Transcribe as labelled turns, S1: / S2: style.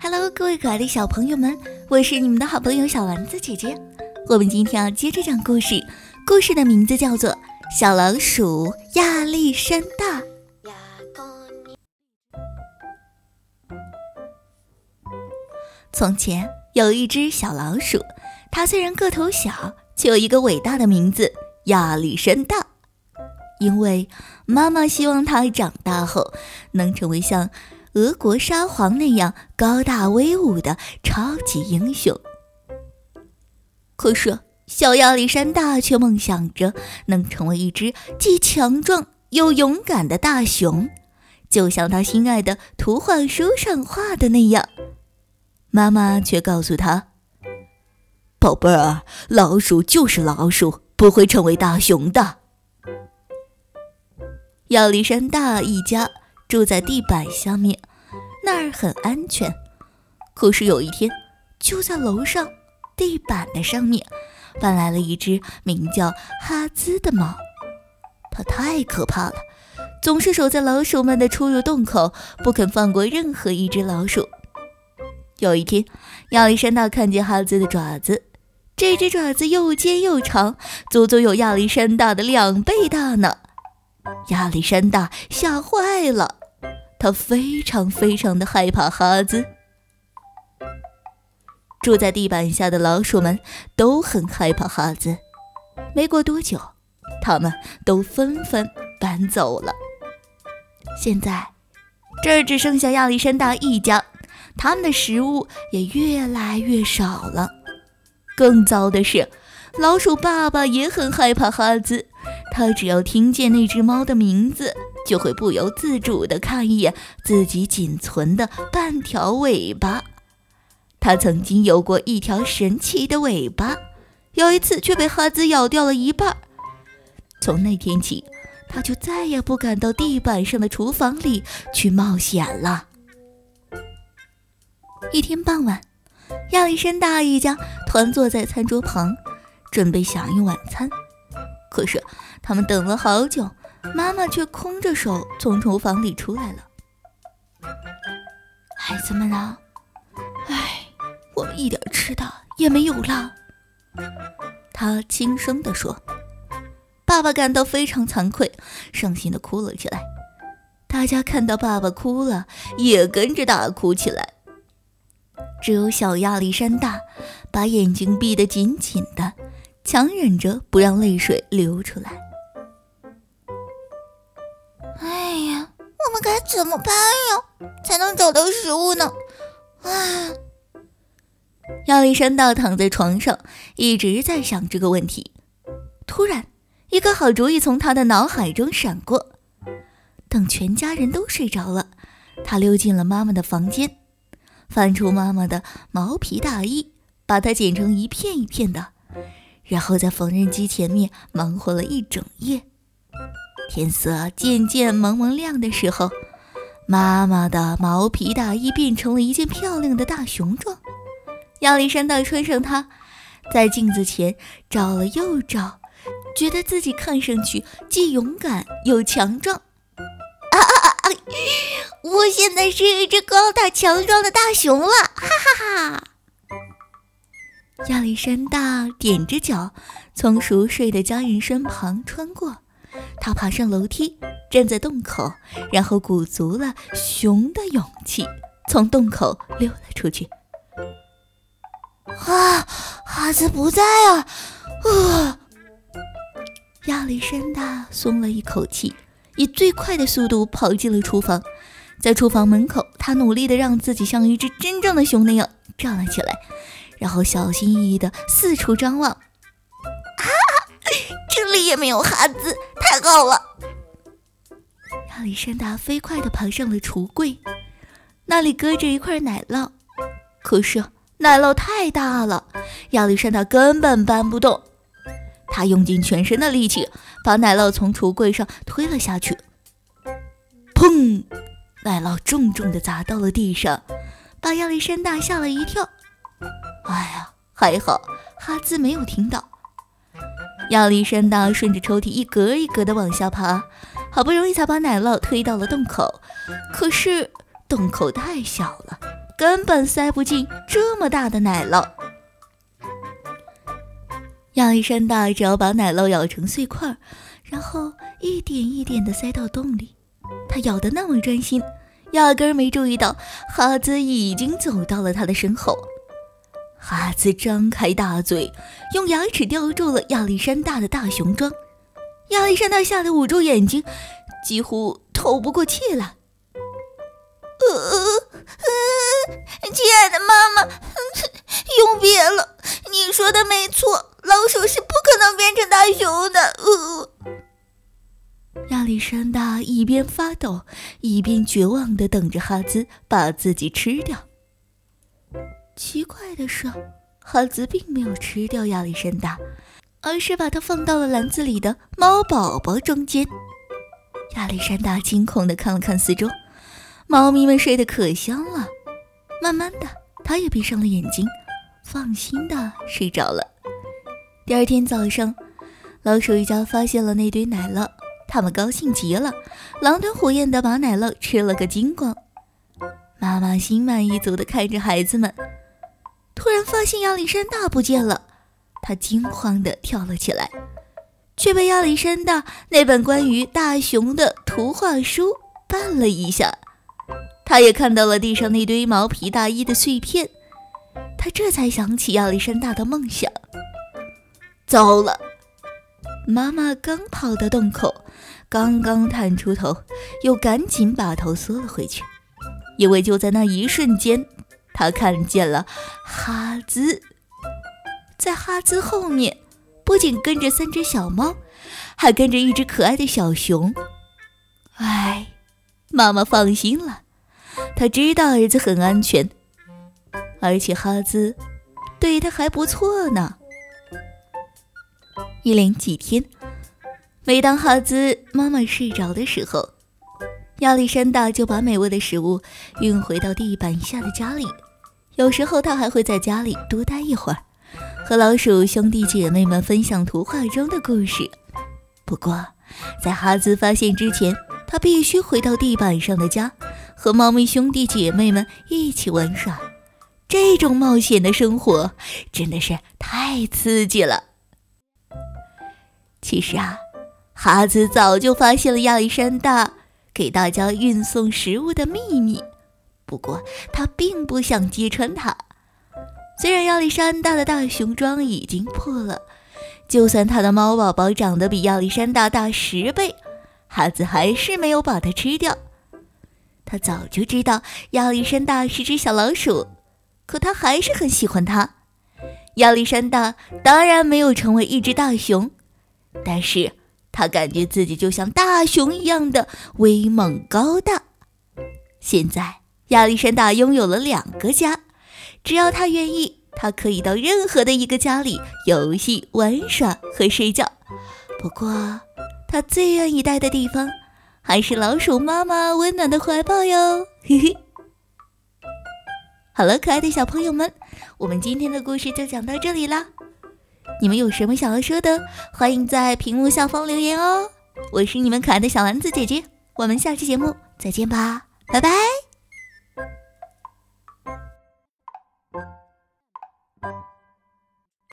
S1: Hello，各位可爱的小朋友们，我是你们的好朋友小丸子姐姐。我们今天要接着讲故事，故事的名字叫做《小老鼠亚历山大》。从前有一只小老鼠，它虽然个头小，却有一个伟大的名字——亚历山大。因为妈妈希望他长大后能成为像俄国沙皇那样高大威武的超级英雄。可是，小亚历山大却梦想着能成为一只既强壮又勇敢的大熊，就像他心爱的图画书上画的那样。妈妈却告诉他：“宝贝儿，老鼠就是老鼠，不会成为大熊的。”亚历山大一家住在地板下面，那儿很安全。可是有一天，就在楼上地板的上面，搬来了一只名叫哈兹的猫。它太可怕了，总是守在老鼠们的出入洞口，不肯放过任何一只老鼠。有一天，亚历山大看见哈兹的爪子，这只爪子又尖又长，足足有亚历山大的两倍大呢。亚历山大吓坏了，他非常非常的害怕哈兹。住在地板下的老鼠们都很害怕哈兹。没过多久，他们都纷纷搬走了。现在，这儿只剩下亚历山大一家。他们的食物也越来越少了。更糟的是，老鼠爸爸也很害怕哈兹。他只要听见那只猫的名字，就会不由自主地看一眼自己仅存的半条尾巴。他曾经有过一条神奇的尾巴，有一次却被哈兹咬掉了一半。从那天起，他就再也不敢到地板上的厨房里去冒险了。一天傍晚，亚历山大一家团坐在餐桌旁，准备享用晚餐。可是他们等了好久，妈妈却空着手从厨房里出来了。孩子们啊，唉，我们一点吃的也没有了。他轻声地说。爸爸感到非常惭愧，伤心地哭了起来。大家看到爸爸哭了，也跟着大哭起来。只有小亚历山大把眼睛闭得紧紧的，强忍着不让泪水流出来。
S2: 哎呀，我们该怎么办呀？才能找到食物呢？啊！
S1: 亚历山大躺在床上，一直在想这个问题。突然，一个好主意从他的脑海中闪过。等全家人都睡着了，他溜进了妈妈的房间。翻出妈妈的毛皮大衣，把它剪成一片一片的，然后在缝纫机前面忙活了一整夜。天色渐渐蒙蒙亮的时候，妈妈的毛皮大衣变成了一件漂亮的大熊装。亚历山大穿上它，在镜子前照了又照，觉得自己看上去既勇敢又强壮。啊啊啊啊！
S2: 我现在是一只高大强壮的大熊了，哈哈哈！
S1: 亚历山大踮着脚从熟睡的家人身旁穿过，他爬上楼梯，站在洞口，然后鼓足了熊的勇气，从洞口溜了出去。
S2: 啊，哈子不在啊！啊！
S1: 亚历山大松了一口气，以最快的速度跑进了厨房。在厨房门口，他努力地让自己像一只真正的熊那样站了起来，然后小心翼翼地四处张望。
S2: 啊，这里也没有哈子，太好了！
S1: 亚历山大飞快地爬上了橱柜，那里搁着一块奶酪，可是奶酪太大了，亚历山大根本搬不动。他用尽全身的力气，把奶酪从橱柜上推了下去。砰！奶酪重重地砸到了地上，把亚历山大吓了一跳。哎呀，还好哈兹没有听到。亚历山大顺着抽屉一格一格的往下爬，好不容易才把奶酪推到了洞口。可是洞口太小了，根本塞不进这么大的奶酪。亚历山大只要把奶酪咬成碎块，然后一点一点地塞到洞里。他咬得那么专心，压根儿没注意到哈兹已经走到了他的身后。哈兹张开大嘴，用牙齿叼住了亚历山大的大熊装。亚历山大吓得捂住眼睛，几乎透不过气来。
S2: 呃呃，亲爱的妈妈，永别了。你说的没错，老鼠是不可能变成大熊的。呃。
S1: 亚历山大一边发抖，一边绝望地等着哈兹把自己吃掉。奇怪的是，哈兹并没有吃掉亚历山大，而是把它放到了篮子里的猫宝宝中间。亚历山大惊恐地看了看四周，猫咪们睡得可香了。慢慢的，他也闭上了眼睛，放心地睡着了。第二天早上，老鼠一家发现了那堆奶酪。他们高兴极了，狼吞虎咽地把奶酪吃了个精光。妈妈心满意足地看着孩子们，突然发现亚历山大不见了，他惊慌地跳了起来，却被亚历山大那本关于大熊的图画书绊了一下。他也看到了地上那堆毛皮大衣的碎片，他这才想起亚历山大的梦想。糟了！妈妈刚跑到洞口，刚刚探出头，又赶紧把头缩了回去，因为就在那一瞬间，他看见了哈兹。在哈兹后面，不仅跟着三只小猫，还跟着一只可爱的小熊。哎，妈妈放心了，她知道儿子很安全，而且哈兹对他还不错呢。一连几天，每当哈兹妈妈睡着的时候，亚历山大就把美味的食物运回到地板下的家里。有时候他还会在家里多待一会儿，和老鼠兄弟姐妹们分享图画中的故事。不过，在哈兹发现之前，他必须回到地板上的家，和猫咪兄弟姐妹们一起玩耍。这种冒险的生活真的是太刺激了。其实啊，哈兹早就发现了亚历山大给大家运送食物的秘密，不过他并不想揭穿他。虽然亚历山大的大熊装已经破了，就算他的猫宝宝长得比亚历山大大十倍，哈子还是没有把它吃掉。他早就知道亚历山大是只小老鼠，可他还是很喜欢它。亚历山大当然没有成为一只大熊。但是他感觉自己就像大熊一样的威猛高大。现在亚历山大拥有了两个家，只要他愿意，他可以到任何的一个家里游戏、玩耍和睡觉。不过，他最愿意待的地方还是老鼠妈妈温暖的怀抱哟。嘿嘿。好了，可爱的小朋友们，我们今天的故事就讲到这里啦。你们有什么想要说的？欢迎在屏幕下方留言哦！我是你们可爱的小丸子姐姐，我们下期节目再见吧，拜拜。